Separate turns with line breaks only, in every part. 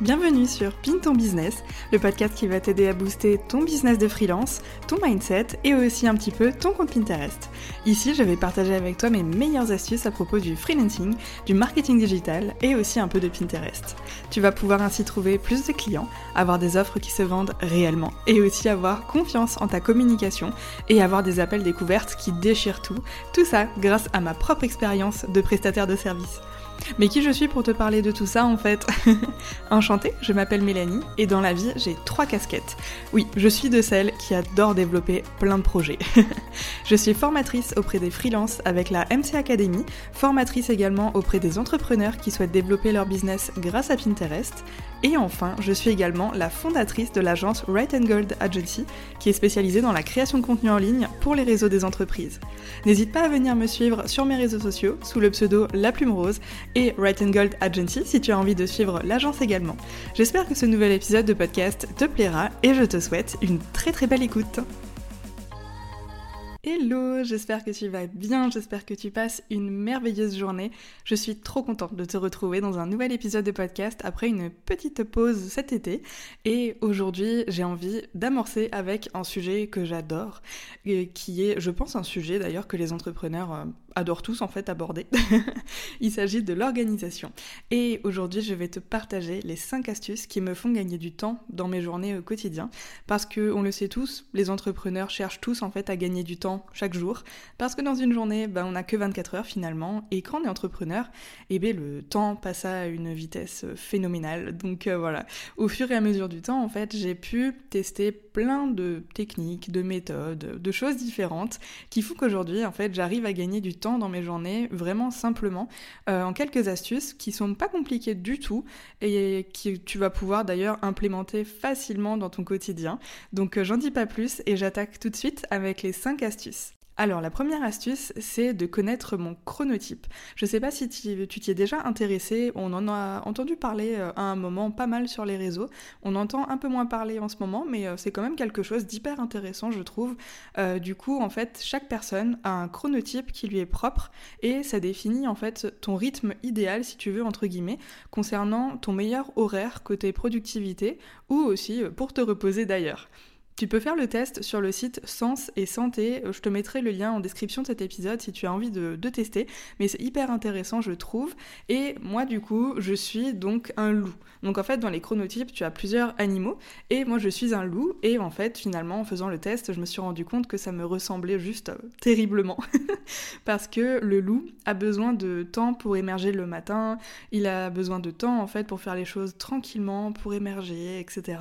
Bienvenue sur Pin ton business, le podcast qui va t'aider à booster ton business de freelance, ton mindset et aussi un petit peu ton compte Pinterest. Ici, je vais partager avec toi mes meilleures astuces à propos du freelancing, du marketing digital et aussi un peu de Pinterest. Tu vas pouvoir ainsi trouver plus de clients, avoir des offres qui se vendent réellement et aussi avoir confiance en ta communication et avoir des appels découvertes qui déchirent tout. Tout ça grâce à ma propre expérience de prestataire de service. Mais qui je suis pour te parler de tout ça en fait Enchantée, je m'appelle Mélanie et dans la vie j'ai trois casquettes. Oui, je suis de celles qui adorent développer plein de projets. je suis formatrice auprès des freelances avec la MC Academy, formatrice également auprès des entrepreneurs qui souhaitent développer leur business grâce à Pinterest. Et enfin, je suis également la fondatrice de l'agence Right and Gold Agency, qui est spécialisée dans la création de contenu en ligne pour les réseaux des entreprises. N'hésite pas à venir me suivre sur mes réseaux sociaux sous le pseudo La Plume Rose et Right and Gold Agency si tu as envie de suivre l'agence également. J'espère que ce nouvel épisode de podcast te plaira et je te souhaite une très très belle écoute. Hello, j'espère que tu vas bien, j'espère que tu passes une merveilleuse journée. Je suis trop contente de te retrouver dans un nouvel épisode de podcast après une petite pause cet été. Et aujourd'hui, j'ai envie d'amorcer avec un sujet que j'adore, qui est, je pense, un sujet d'ailleurs que les entrepreneurs euh, adorent tous en fait aborder. Il s'agit de l'organisation. Et aujourd'hui, je vais te partager les 5 astuces qui me font gagner du temps dans mes journées au quotidien. Parce que, on le sait tous, les entrepreneurs cherchent tous en fait à gagner du temps chaque jour. Parce que dans une journée, ben, on n'a que 24 heures finalement. Et quand on est entrepreneur, eh bien, le temps passe à une vitesse phénoménale. Donc euh, voilà, au fur et à mesure du temps, en fait, j'ai pu tester plein de techniques, de méthodes, de choses différentes qui font qu'aujourd'hui, en fait, j'arrive à gagner du temps dans mes journées, vraiment simplement, euh, en quelques astuces qui sont pas compliquées du tout et que tu vas pouvoir d'ailleurs implémenter facilement dans ton quotidien. Donc euh, j'en dis pas plus et j'attaque tout de suite avec les 5 astuces. Alors la première astuce, c'est de connaître mon chronotype. Je sais pas si tu t'y es déjà intéressé, on en a entendu parler euh, à un moment pas mal sur les réseaux, on entend un peu moins parler en ce moment, mais euh, c'est quand même quelque chose d'hyper intéressant je trouve. Euh, du coup en fait chaque personne a un chronotype qui lui est propre et ça définit en fait ton rythme idéal si tu veux entre guillemets concernant ton meilleur horaire côté productivité ou aussi pour te reposer d'ailleurs. Tu peux faire le test sur le site Sens et Santé. Je te mettrai le lien en description de cet épisode si tu as envie de, tester. Mais c'est hyper intéressant, je trouve. Et moi, du coup, je suis donc un loup. Donc en fait, dans les chronotypes, tu as plusieurs animaux. Et moi, je suis un loup. Et en fait, finalement, en faisant le test, je me suis rendu compte que ça me ressemblait juste euh, terriblement. Parce que le loup a besoin de temps pour émerger le matin. Il a besoin de temps, en fait, pour faire les choses tranquillement, pour émerger, etc.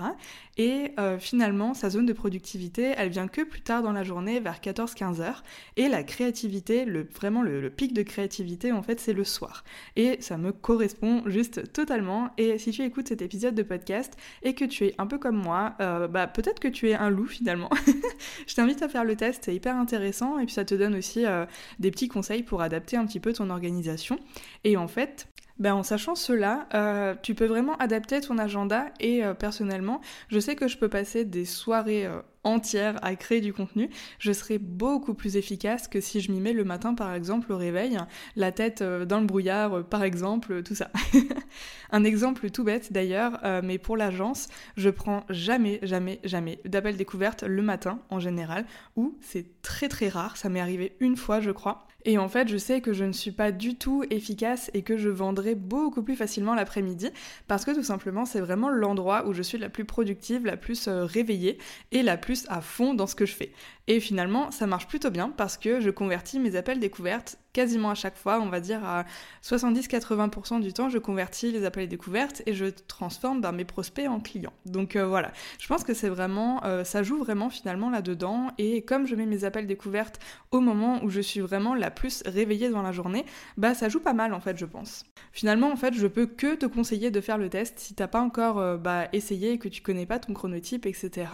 Et euh, finalement, sa zone de productivité, elle vient que plus tard dans la journée, vers 14-15 heures. Et la créativité, le, vraiment le, pic de créativité, en fait, c'est le soir. Et ça me correspond juste totalement. Et si tu écoutes cet épisode de podcast et que tu es un peu comme moi, euh, bah peut-être que tu es un loup finalement. Je t'invite à faire le test, c'est hyper intéressant. Et puis ça te donne aussi euh, des petits conseils pour adapter un petit peu ton organisation. Et en fait, ben, en sachant cela, euh, tu peux vraiment adapter ton agenda et euh, personnellement, je sais que je peux passer des soirées euh, entières à créer du contenu. Je serai beaucoup plus efficace que si je m'y mets le matin par exemple au réveil, la tête dans le brouillard par exemple, tout ça. Un exemple tout bête d'ailleurs, mais pour l'agence, je prends jamais, jamais, jamais d'appel découverte le matin en général, ou c'est très très rare, ça m'est arrivé une fois je crois. Et en fait, je sais que je ne suis pas du tout efficace et que je vendrai beaucoup plus facilement l'après-midi parce que tout simplement, c'est vraiment l'endroit où je suis la plus productive, la plus euh, réveillée et la plus à fond dans ce que je fais. Et finalement, ça marche plutôt bien parce que je convertis mes appels découvertes quasiment à chaque fois, on va dire à 70-80% du temps, je convertis les appels découvertes et je transforme ben, mes prospects en clients. Donc euh, voilà, je pense que c'est vraiment, euh, ça joue vraiment finalement là-dedans. Et comme je mets mes appels découvertes au moment où je suis vraiment la plus réveillée dans la journée, bah ça joue pas mal en fait, je pense. Finalement, en fait, je peux que te conseiller de faire le test si t'as pas encore euh, bah, essayé et que tu connais pas ton chronotype, etc.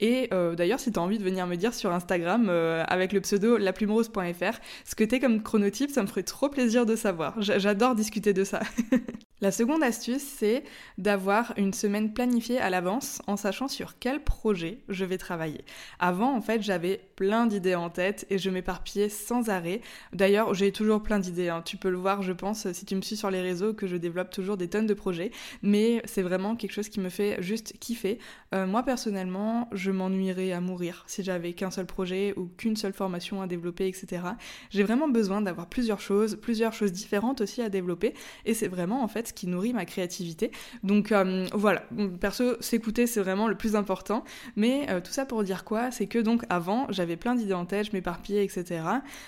Et d'ailleurs, si tu as envie de venir me dire sur Instagram avec le pseudo laplumerose.fr ce que t'es comme chronotype, ça me ferait trop plaisir de savoir. J'adore discuter de ça. La seconde astuce, c'est d'avoir une semaine planifiée à l'avance en sachant sur quel projet je vais travailler. Avant, en fait, j'avais plein d'idées en tête et je m'éparpillais sans arrêt. D'ailleurs, j'ai toujours plein d'idées. Hein. Tu peux le voir, je pense, si tu me suis sur les réseaux, que je développe toujours des tonnes de projets. Mais c'est vraiment quelque chose qui me fait juste kiffer. Euh, moi, personnellement, je m'ennuierais à mourir si j'avais qu'un seul projet ou qu'une seule formation à développer, etc. J'ai vraiment besoin d'avoir plusieurs choses, plusieurs choses différentes aussi à développer. Et c'est vraiment, en fait, qui nourrit ma créativité. Donc euh, voilà, perso, s'écouter, c'est vraiment le plus important. Mais euh, tout ça pour dire quoi? C'est que donc avant, j'avais plein d'idées en tête, je m'éparpillais, etc.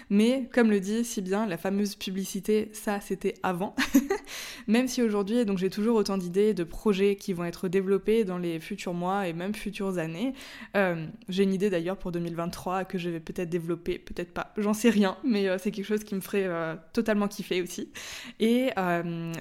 Mais comme le dit si bien la fameuse publicité, ça c'était avant. même si aujourd'hui, donc j'ai toujours autant d'idées, de projets qui vont être développés dans les futurs mois et même futures années. Euh, j'ai une idée d'ailleurs pour 2023 que je vais peut-être développer, peut-être pas, j'en sais rien, mais c'est quelque chose qui me ferait totalement kiffer aussi. Et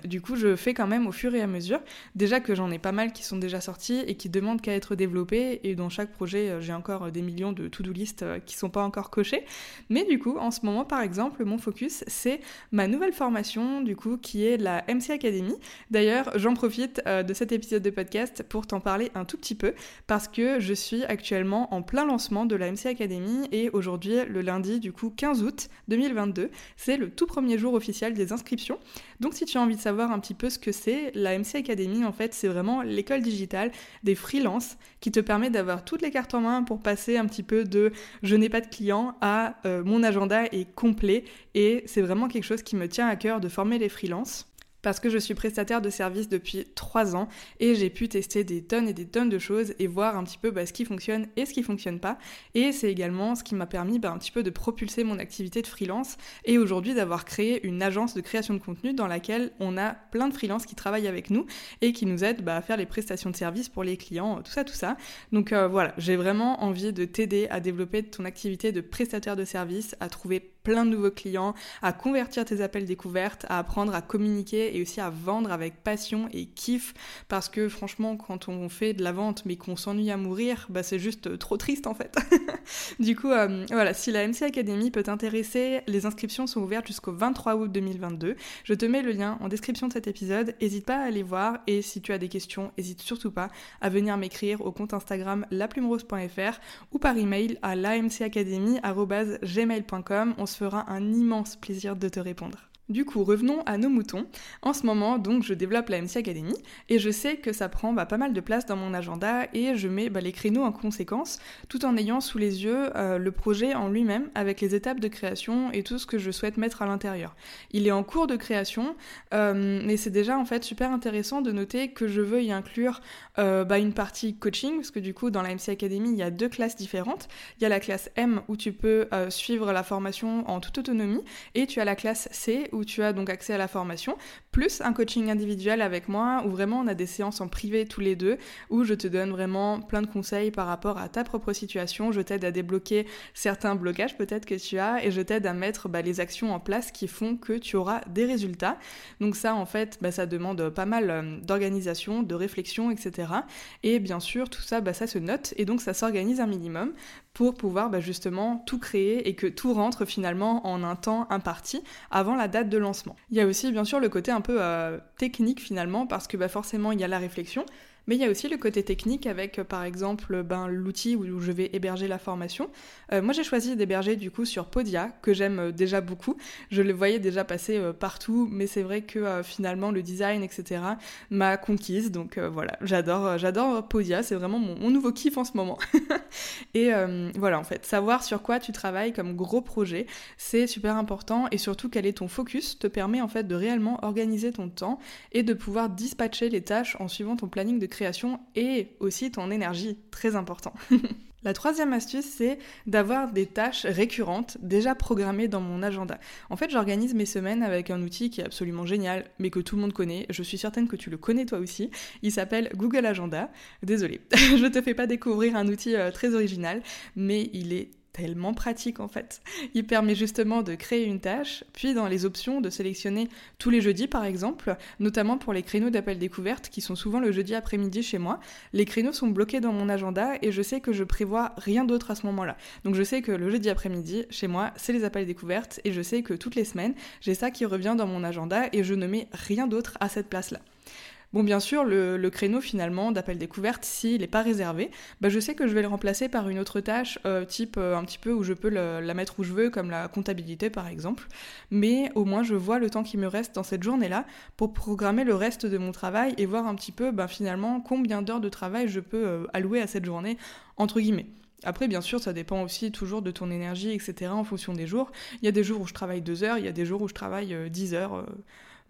du coup, je fais quand même au fur et à mesure. Déjà que j'en ai pas mal qui sont déjà sortis et qui demandent qu'à être développés, et dans chaque projet, euh, j'ai encore euh, des millions de to-do list euh, qui sont pas encore cochés. Mais du coup, en ce moment, par exemple, mon focus, c'est ma nouvelle formation, du coup, qui est la MC Academy. D'ailleurs, j'en profite de cet épisode de podcast pour t'en parler un tout petit peu, parce que je suis actuellement en plein lancement de la MC Academy, et aujourd'hui, le lundi, du coup, 15 août 2022, c'est le tout premier jour officiel des inscriptions. Donc si tu as envie de savoir un petit peu ce que c'est, la MC Academy, en fait, c'est vraiment l'école digitale des freelances qui te permet d'avoir toutes les cartes en main pour passer un petit peu de je n'ai pas de clients à euh, mon agenda est complet. Et c'est vraiment quelque chose qui me tient à cœur de former les freelances parce que je suis prestataire de service depuis 3 ans et j'ai pu tester des tonnes et des tonnes de choses et voir un petit peu bah, ce qui fonctionne et ce qui fonctionne pas. Et c'est également ce qui m'a permis bah, un petit peu de propulser mon activité de freelance et aujourd'hui d'avoir créé une agence de création de contenu dans laquelle on a plein de freelances qui travaillent avec nous et qui nous aident bah, à faire les prestations de service pour les clients, tout ça, tout ça. Donc euh, voilà, j'ai vraiment envie de t'aider à développer ton activité de prestataire de service, à trouver plein de nouveaux clients, à convertir tes appels découvertes, à apprendre à communiquer et aussi à vendre avec passion et kiff parce que franchement quand on fait de la vente mais qu'on s'ennuie à mourir, bah c'est juste trop triste en fait. du coup euh, voilà, si la MC Academy peut t'intéresser, les inscriptions sont ouvertes jusqu'au 23 août 2022. Je te mets le lien en description de cet épisode, n'hésite pas à aller voir et si tu as des questions, n'hésite surtout pas à venir m'écrire au compte Instagram laplumerose.fr ou par email à l'amcacademy@gmail.com. On se fera un immense plaisir de te répondre. Du coup, revenons à nos moutons. En ce moment, donc, je développe la MC Academy et je sais que ça prend bah, pas mal de place dans mon agenda et je mets bah, les créneaux en conséquence, tout en ayant sous les yeux euh, le projet en lui-même avec les étapes de création et tout ce que je souhaite mettre à l'intérieur. Il est en cours de création, euh, mais c'est déjà en fait super intéressant de noter que je veux y inclure euh, bah, une partie coaching, parce que du coup, dans la MC Academy, il y a deux classes différentes. Il y a la classe M où tu peux suivre la formation en toute autonomie et tu as la classe C où où tu as donc accès à la formation, plus un coaching individuel avec moi où vraiment on a des séances en privé tous les deux, où je te donne vraiment plein de conseils par rapport à ta propre situation, je t'aide à débloquer certains blocages peut-être que tu as et je t'aide à mettre bah, les actions en place qui font que tu auras des résultats. Donc ça en fait, bah, ça demande pas mal euh, d'organisation, de réflexion, etc. Et bien sûr, tout ça, bah, ça se note et donc ça s'organise un minimum pour pouvoir bah, justement tout créer et que tout rentre finalement en un temps imparti avant la date de lancement. Il y a aussi bien sûr le côté un peu euh, technique finalement parce que bah, forcément il y a la réflexion, mais il y a aussi le côté technique avec, euh, par exemple, ben, l'outil où je vais héberger la formation. Euh, moi, j'ai choisi d'héberger du coup sur Podia, que j'aime euh, déjà beaucoup. Je le voyais déjà passer partout, mais c'est vrai que finalement, le design, etc., m'a conquise. Donc voilà, j'adore, j'adore Podia. C'est vraiment mon, nouveau kiff en ce moment. et voilà, en fait, savoir sur quoi tu travailles comme gros projet, c'est super important. Et surtout, quel est ton focus te permet en fait de réellement organiser ton temps et de pouvoir dispatcher les tâches en suivant ton planning de création et aussi ton énergie, très important. La troisième astuce, c'est d'avoir des tâches récurrentes déjà programmées dans mon agenda. En fait, j'organise mes semaines avec un outil qui est absolument génial, mais que tout le monde connaît. Je suis certaine que tu le connais toi aussi. Il s'appelle Google Agenda. Désolée, je te fais pas découvrir un outil euh, très original, mais il est tellement pratique en fait. Il permet justement de créer une tâche, puis dans les options de sélectionner tous les jeudis par exemple, notamment pour les créneaux d'appel découverte qui sont souvent le jeudi après-midi chez moi. Les créneaux sont bloqués dans mon agenda et je sais que je prévois rien d'autre à ce moment-là. Donc je sais que le jeudi après-midi chez moi, c'est les appels découvertes et je sais que toutes les semaines, j'ai ça qui revient dans mon agenda et je ne mets rien d'autre à cette place-là. Bon, bien sûr, le, créneau finalement d'appel découverte, s'il n'est pas réservé, bah, je sais que je vais le remplacer par une autre tâche, euh, type euh, un petit peu où je peux la mettre où je veux, comme la comptabilité par exemple. Mais au moins, je vois le temps qui me reste dans cette journée-là pour programmer le reste de mon travail et voir un petit peu bah, finalement combien d'heures de travail je peux euh, allouer à cette journée, entre guillemets. Après, bien sûr, ça dépend aussi toujours de ton énergie, etc., en fonction des jours. Il y a des jours où je travaille deux heures, il y a des jours où je travaille 10 heures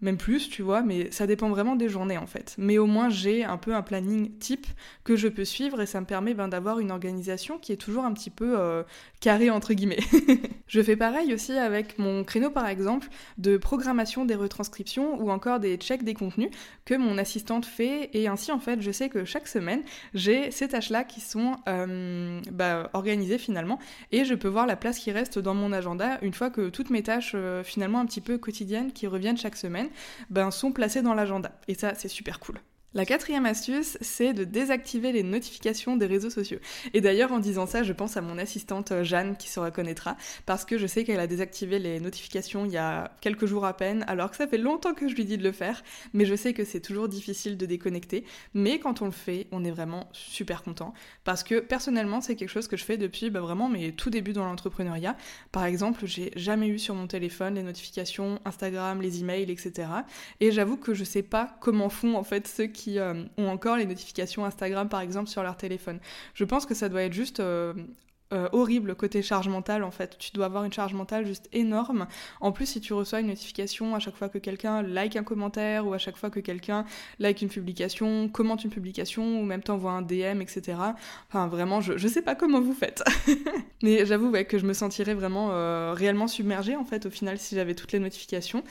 même plus, tu vois, mais ça dépend vraiment des journées en fait. Mais au moins j'ai un peu un planning type que je peux suivre et ça me permet ben, d'avoir une organisation qui est toujours un petit peu euh, carrée entre guillemets. je fais pareil aussi avec mon créneau par exemple de programmation des retranscriptions ou encore des checks des contenus que mon assistante fait et ainsi en fait je sais que chaque semaine j'ai ces tâches-là qui sont euh, bah, organisées finalement et je peux voir la place qui reste dans mon agenda une fois que toutes mes tâches euh, finalement un petit peu quotidiennes qui reviennent chaque semaine ben, sont placés dans l'agenda. Et ça, c'est super cool. La quatrième astuce, c'est de désactiver les notifications des réseaux sociaux. Et d'ailleurs, en disant ça, je pense à mon assistante euh, Jeanne qui se reconnaîtra, parce que je sais qu'elle a désactivé les notifications il y a quelques jours à peine, alors que ça fait longtemps que je lui dis de le faire, mais je sais que c'est toujours difficile de déconnecter. Mais quand on le fait, on est vraiment super content, parce que personnellement, c'est quelque chose que je fais depuis bah, vraiment mes tout débuts dans l'entrepreneuriat. Par exemple, j'ai jamais eu sur mon téléphone les notifications Instagram, les emails, etc. Et j'avoue que je sais pas comment font en fait ceux qui euh, ont encore les notifications Instagram par exemple sur leur téléphone. Je pense que ça doit être juste euh, euh, horrible côté charge mentale en fait. Tu dois avoir une charge mentale juste énorme. En plus, si tu reçois une notification à chaque fois que quelqu'un like un commentaire ou à chaque fois que quelqu'un like une publication, commente une publication ou même t'envoie un DM, etc. Enfin, vraiment, je, je sais pas comment vous faites. Mais j'avoue que je me sentirais vraiment réellement submergée en fait au final si j'avais toutes les notifications.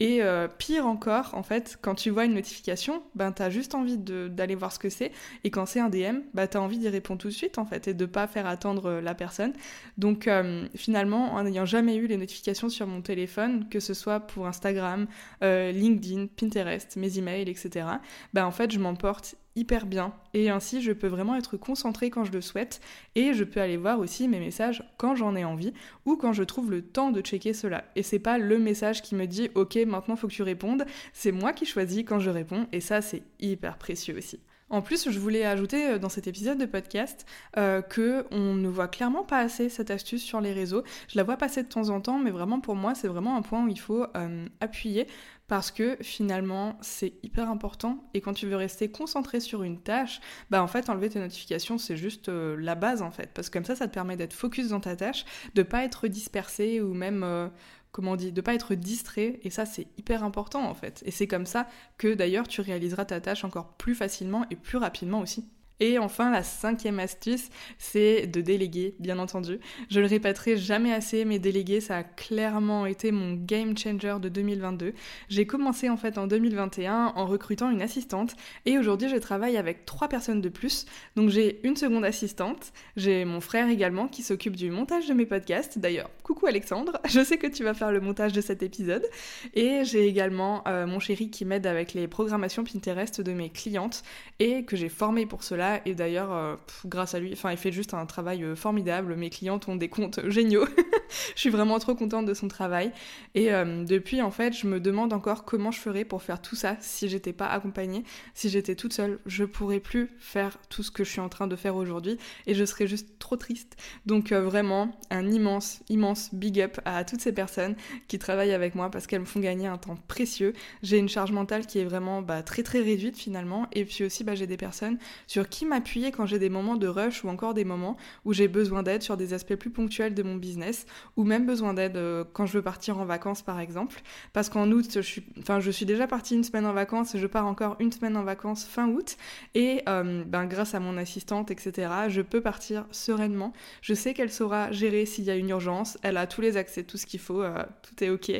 Et euh, pire encore, en fait, quand tu vois une notification, ben t'as juste envie d'aller voir ce que c'est. Et quand c'est un DM, ben t'as envie d'y répondre tout de suite, en fait, et de pas faire attendre euh, la personne. Donc euh, finalement, en n'ayant jamais eu les notifications sur mon téléphone, que ce soit pour Instagram, LinkedIn, Pinterest, mes emails, etc., ben en fait, je m'emporte hyper bien. Et ainsi je peux vraiment être concentrée quand je le souhaite. Et je peux aller voir aussi mes messages quand j'en ai envie ou quand je trouve le temps de checker cela. Et c'est pas le message qui me dit ok maintenant faut que tu répondes. C'est moi qui choisis quand je réponds. Et ça c'est hyper précieux aussi en plus, je voulais ajouter euh, dans cet épisode de podcast euh, que on ne voit clairement pas assez cette astuce sur les réseaux. Je la vois passer de temps en temps, mais vraiment pour moi, c'est vraiment un point où il faut euh, appuyer parce que finalement c'est hyper important et quand tu veux rester concentré sur une tâche, bah en fait enlever tes notifications c'est juste euh, la base en fait parce que comme ça ça te permet d'être focus dans ta tâche, de pas être dispersé ou même comment on dit, de pas être distrait et ça c'est hyper important en fait et c'est comme ça que d'ailleurs tu réaliseras ta tâche encore plus facilement et plus rapidement aussi. Et enfin, la cinquième astuce, c'est de déléguer, bien entendu. Je le répéterai jamais assez, mais déléguer, ça a clairement été mon game changer de 2022. J'ai commencé en fait en 2021 en recrutant une assistante et aujourd'hui je travaille avec trois personnes de plus. Donc j'ai une seconde assistante, j'ai mon frère également qui s'occupe du montage de mes podcasts. D'ailleurs, coucou Alexandre, je sais que tu vas faire le montage de cet épisode. Et j'ai également euh, mon chéri qui m'aide avec les programmations Pinterest de mes clientes et que j'ai formé pour cela et d'ailleurs, euh, grâce à lui, enfin, il fait juste un travail euh, formidable. Mes clientes ont des comptes géniaux. je suis vraiment trop contente de son travail. Et euh, depuis, en fait, je me demande encore comment je ferais pour faire tout ça si j'étais pas accompagnée, si j'étais toute seule. Je pourrais plus faire tout ce que je suis en train de faire aujourd'hui et je serais juste trop triste. Donc vraiment, un immense, immense big up à toutes ces personnes qui travaillent avec moi parce qu'elles me font gagner un temps précieux. J'ai une charge mentale qui est vraiment bah, très très réduite finalement. Et puis aussi, bah, j'ai des personnes sur qui m'appuyer quand j'ai des moments de rush ou encore des moments où j'ai besoin d'aide sur des aspects plus ponctuels de mon business ou même besoin d'aide euh, quand je veux partir en vacances par exemple. Parce qu'en août, je suis, enfin, je suis déjà partie une semaine en vacances je pars encore une semaine en vacances fin août. Et euh, ben, grâce à mon assistante, etc., je peux partir sereinement. Je sais qu'elle saura gérer s'il y a une urgence. Elle a tous les accès, tout ce qu'il faut, euh, tout est ok.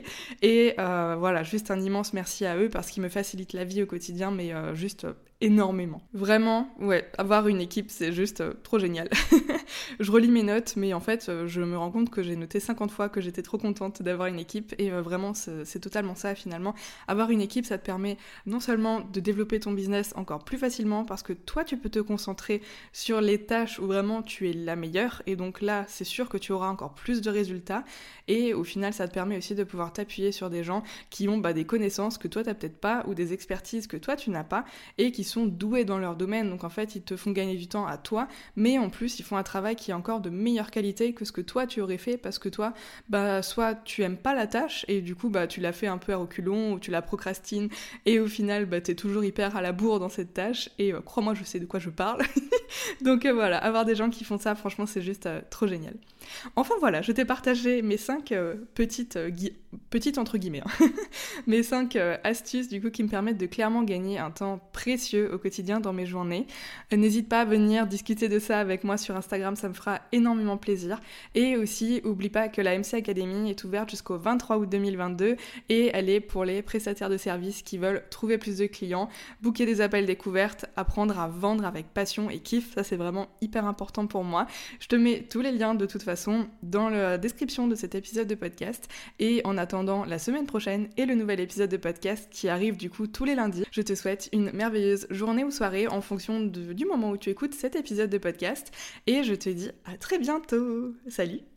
Et voilà, juste un immense merci à eux parce qu'ils me facilitent la vie au quotidien, mais juste énormément. Vraiment, ouais, avoir une équipe, c'est juste euh, trop génial. je relis mes notes, mais en fait, euh, je me rends compte que j'ai noté 50 fois que j'étais trop contente d'avoir une équipe. Et euh, vraiment, c'est totalement ça finalement. Avoir une équipe, ça te permet non seulement de développer ton business encore plus facilement, parce que toi, tu peux te concentrer sur les tâches où vraiment tu es la meilleure. Et donc là, c'est sûr que tu auras encore plus de résultats. Et au final, ça te permet aussi de pouvoir t'appuyer sur des gens qui ont bah, des connaissances que toi, tu n'as peut-être pas, ou des expertises que toi, tu n'as pas, et qui sont doués dans leur domaine. Donc en fait, ils te font gagner du temps à toi, mais en plus, ils font un travail qui est encore de meilleure qualité que ce que toi, tu aurais fait, parce que toi, bah, soit tu aimes pas la tâche, et du coup, bah, tu l'as fait un peu à reculons, ou tu la procrastines, et au final, bah, tu es toujours hyper à la bourre dans cette tâche, et euh, crois-moi, je sais de quoi je parle. Donc euh, voilà, avoir des gens qui font ça, franchement, c'est juste euh, trop génial. Enfin voilà, je t'ai partagé mes 5 euh, petites, petites entre guillemets, hein. mes 5 euh, astuces du coup qui me permettent de clairement gagner un temps précieux au quotidien dans mes journées. N'hésite pas à venir discuter de ça avec moi sur Instagram, ça me fera énormément plaisir. Et aussi, oublie pas que la MC Academy est ouverte jusqu'au 23 août 2022 et elle est pour les prestataires de services qui veulent trouver plus de clients, booker des appels découvertes, apprendre à vendre avec passion et kiff. Ça c'est vraiment hyper important pour moi. Je te mets tous les liens de toute façon dans la description de cet épisode de podcast. Et en attendant la semaine prochaine et le nouvel épisode de podcast qui arrive du coup tous les lundis, je te souhaite une merveilleuse journée ou soirée en fonction du moment où tu écoutes cet épisode de podcast. Et je te dis à très bientôt. Salut